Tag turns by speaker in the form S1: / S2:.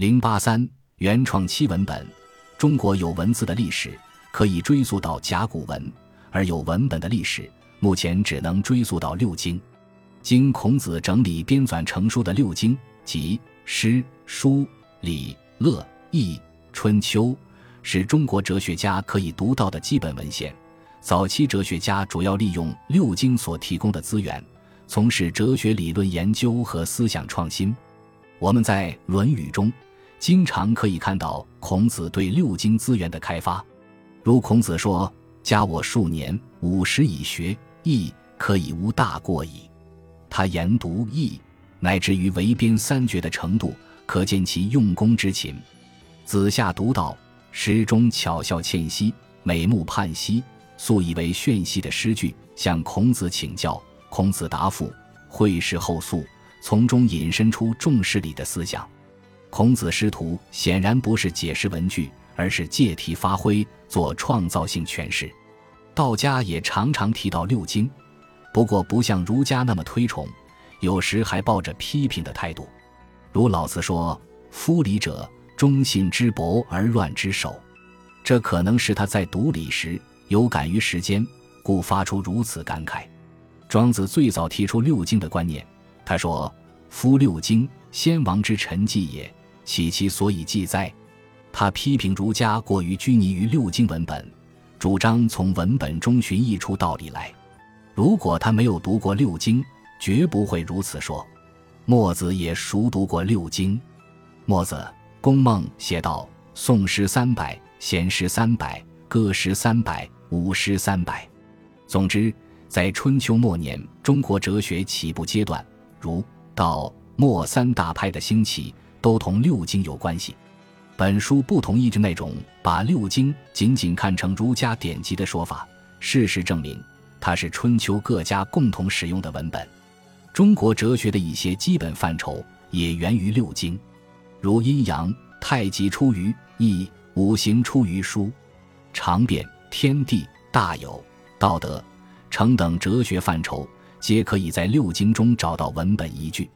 S1: 零八三原创七文本，中国有文字的历史可以追溯到甲骨文，而有文本的历史目前只能追溯到六经。经孔子整理编纂成书的六经，即诗、书、礼、乐、易、春秋，是中国哲学家可以读到的基本文献。早期哲学家主要利用六经所提供的资源，从事哲学理论研究和思想创新。我们在《论语》中经常可以看到孔子对六经资源的开发，如孔子说：“加我数年，五十以学易，可以无大过矣。”他研读易，乃至于围编三绝的程度，可见其用功之勤。子夏读道，诗中巧笑倩兮，美目盼兮。素以为炫兮的诗句，向孔子请教，孔子答复，会试后诉，从中引申出重视礼的思想。孔子师徒显然不是解释文句，而是借题发挥，做创造性诠释。道家也常常提到六经，不过不像儒家那么推崇，有时还抱着批评的态度。如老子说：“夫礼者，忠信之薄而乱之首。”这可能是他在读礼时。有感于时间，故发出如此感慨。庄子最早提出六经的观念，他说：“夫六经，先王之陈迹也，岂其所以记哉？”他批评儒家过于拘泥于六经文本，主张从文本中寻一出道理来。如果他没有读过六经，绝不会如此说。墨子也熟读过六经。墨子《公孟》写道：“宋诗三百，闲诗三百，歌诗三百。”五诗三百。总之，在春秋末年，中国哲学起步阶段，儒、道、墨三大派的兴起，都同六经有关系。本书不同意那种把六经仅仅看成儒家典籍的说法。事实证明，它是春秋各家共同使用的文本。中国哲学的一些基本范畴也源于六经，如阴阳、太极出于易，五行出于书，常变。天地大有、道德、成等哲学范畴，皆可以在六经中找到文本依据。